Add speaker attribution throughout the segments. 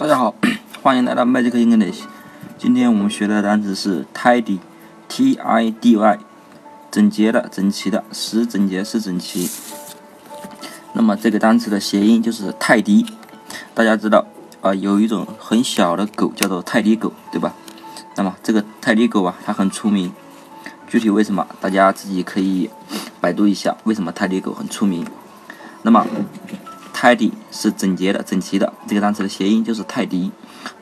Speaker 1: 大家好，欢迎来到 Magic English。今天我们学的单词是 tidy，T-I-D-Y，整洁的、整齐的，是整洁，是整齐。那么这个单词的谐音就是泰迪。大家知道啊，有一种很小的狗叫做泰迪狗，对吧？那么这个泰迪狗啊，它很出名。具体为什么，大家自己可以百度一下，为什么泰迪狗很出名。那么。Tidy 是整洁的、整齐的，这个单词的谐音就是泰迪。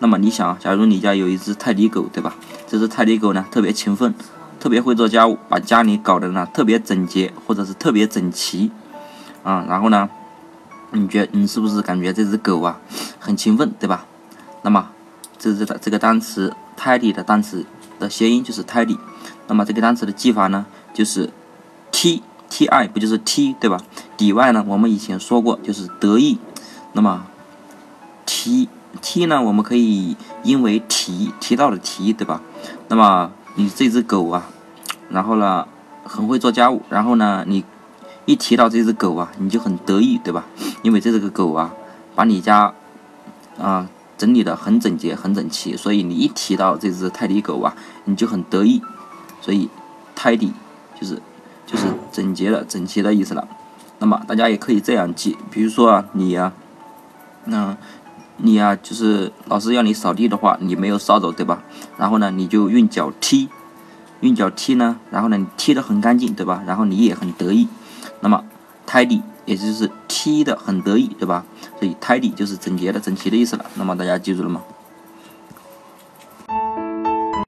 Speaker 1: 那么你想，假如你家有一只泰迪狗，对吧？这只泰迪狗呢，特别勤奋，特别会做家务，把家里搞得呢特别整洁，或者是特别整齐啊。然后呢，你觉你是不是感觉这只狗啊很勤奋，对吧？那么这是的这个单词 tidy 的单词的谐音就是 tidy。那么这个单词的记法呢，就是 t。T I 不就是 T 对吧？底外呢，我们以前说过就是得意。那么 T T 呢，我们可以因为提提到的提对吧？那么你这只狗啊，然后呢很会做家务，然后呢你一提到这只狗啊，你就很得意对吧？因为这只个狗啊，把你家啊整理的很整洁很整齐，所以你一提到这只泰迪狗啊，你就很得意。所以泰迪就是。就是整洁的、整齐的意思了。那么大家也可以这样记，比如说啊，你呀，那你呀，就是老师要你扫地的话，你没有扫走，对吧？然后呢，你就用脚踢，用脚踢呢，然后呢，你踢得很干净，对吧？然后你也很得意。那么 tidy 也就是踢得很得意，对吧？所以 tidy 就是整洁的、整齐的意思了。那么大家记住了吗？